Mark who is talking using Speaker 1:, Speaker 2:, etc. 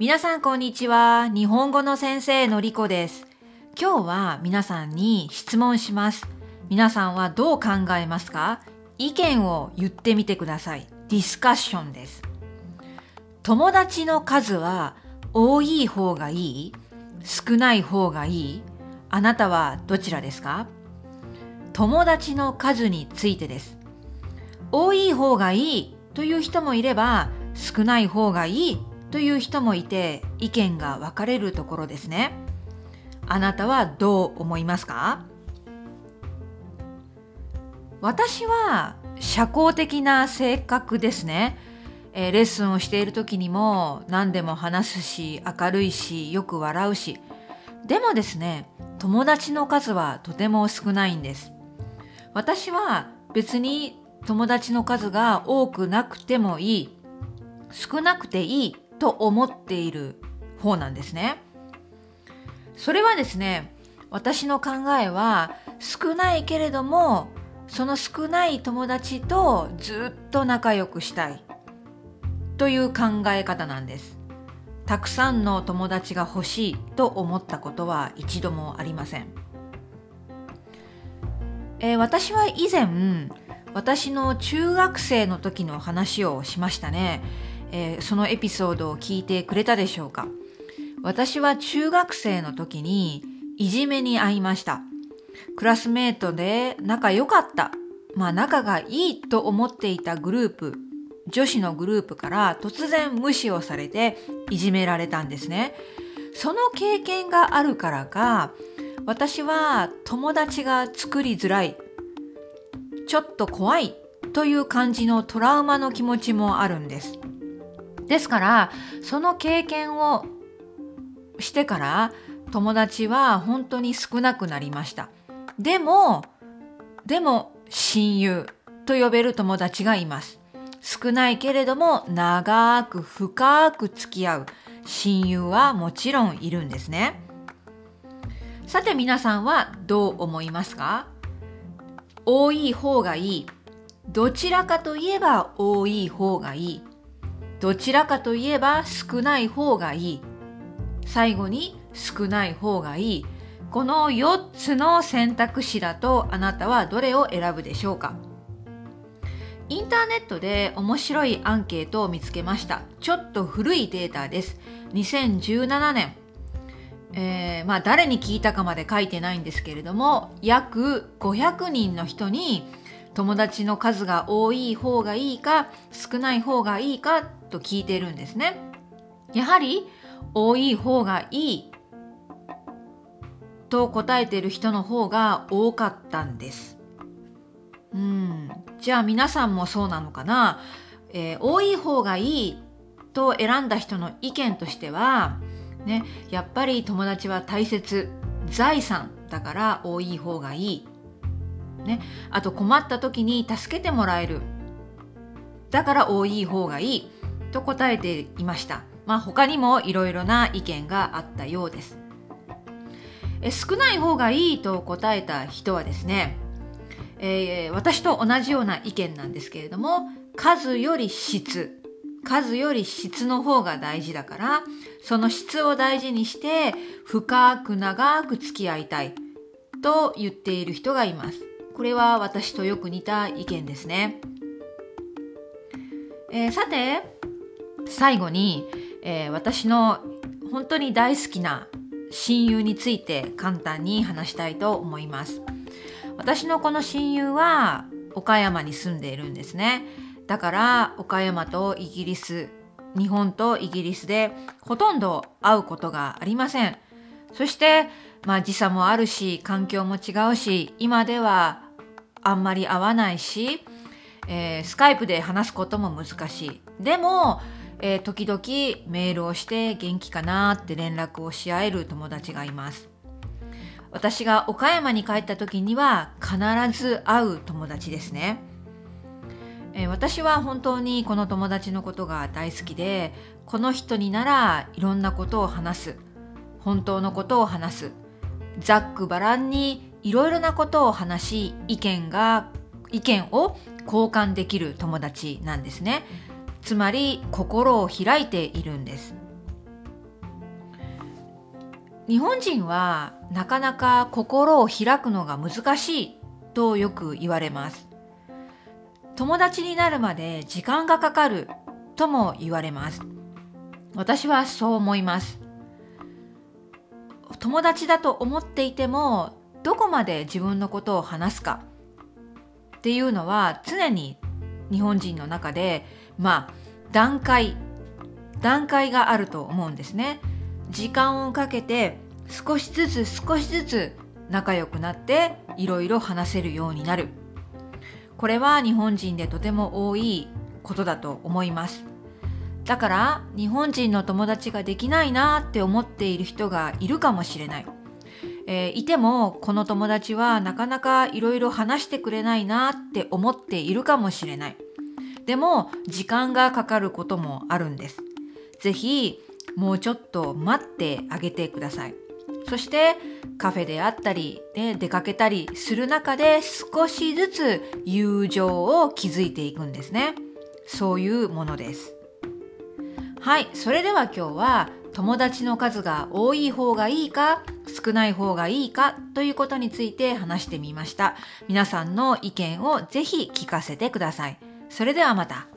Speaker 1: 皆さんこんにちは。日本語の先生のりこです。今日は皆さんに質問します。皆さんはどう考えますか？意見を言ってみてください。ディスカッションです。友達の数は多い方がいい？少ない方がいい？あなたはどちらですか？友達の数についてです。多い方がいいという人もいれば少ない方がいいという人もいて意見が分かれるところですね。あなたはどう思いますか？私は社交的な性格ですね。えーレッスンをしている時にも何でも話すし明るいしよく笑うしでもですね友達の数はとても少ないんです私は別に友達の数が多くなくてもいい少なくていいと思っている方なんですね。それはですね私の考えは少ないけれどもその少ない友達とずっと仲良くしたいという考え方なんです。たくさんの友達が欲しいと思ったことは一度もありません、えー私は以前私の中学生の時の話をしましたね、えーそのエピソードを聞いてくれたでしょうか？私は中学生の時にいじめに遭いましたクラスメートで仲良かったまあ仲がいいと思っていたグループ女子のグループから突然無視をされていじめられたんですね。その経験があるからか、私は友達が作りづらい、ちょっと怖いという感じのトラウマの気持ちもあるんです。ですから、その経験をしてから友達は本当に少なくなりました。でも、でも親友と呼べる友達がいます。少ないけれども長く深く付き合う親友はもちろんいるんですね。さて皆さんはどう思いますか？多い方がいい。どちらかといえば多い方がいい。どちらかといえば少ない方がいい。最後に少ない方がいい。この4つの選択肢だとあなたはどれを選ぶでしょうかインターネットで面白いアンケートを見つけました。ちょっと古いデータです。2017年。えーまあ誰に聞いたかまで書いてないんですけれども、約500人の人に友達の数が多い方がいいか少ない方がいいかと聞いてるんですね。やはり多い方がいいと答えている人の方が多かったんです。うん、じゃあ皆さんもそうなのかな、えー多い方がいいと選んだ人の意見としては、ね、やっぱり友達は大切財産だから多い方がいい、ね、あと困った時に助けてもらえる。だから多い方がいい。と答えていました。まあ他にもいろいろな意見があったようです。え少ない方がいいと答えた人はですねえー私と同じような意見なんですけれども数より質。数より質の方が大事だからその質を大事にして深く長く付き合いたい。と言っている人がいます。これは私とよく似た意見ですね、えーさて最後に、えー私の本当に大好きな親友について簡単に話したいと思います。私のこの親友は岡山に住んでいるんですね。だから岡山とイギリス日本とイギリスでほとんど会うことがありません。そしてまあ時差もあるし環境も違うし今ではあんまり会わないし、えースカイプで話すことも難しい。でも、えー時々メールをして元気かなって連絡をし合える友達がいます。私が岡山に帰った時には必ず会う友達ですね、えー私は本当にこの友達のことが大好きでこの人にならいろんなことを話す。本当のことを話す。ざっくばらんにいろいろなことを話し意見が意見を交換できる友達なんですね。つまり心を開いているんです。日本人はなかなか心を開くのが難しいとよく言われます。友達になるまで時間がかかるとも言われます。私はそう思います。友達だと思っていてもどこまで自分のことを話すかっていうのは常に日本人の中でまあ段階段階があると思うんですね。時間をかけて少しずつ少しずつ仲良くなっていろいろ話せるようになる。これは日本人でとても多いことだと思います。だから日本人の友達ができないなって思っている人がいるかもしれない、えー、いてもこの友達はなかなかいろいろ話してくれないなって思っているかもしれない。でも時間がかかることもあるんですぜひもうちょっと待ってあげてくださいそしてカフェであったり、ね、出かけたりする中で少しずつ友情を築いていくんですね。そういうものです。はい、それでは今日は友達の数が多い方がいいか少ない方がいいかということについて話してみました。皆さんの意見をぜひ聞かせてください。それではまた。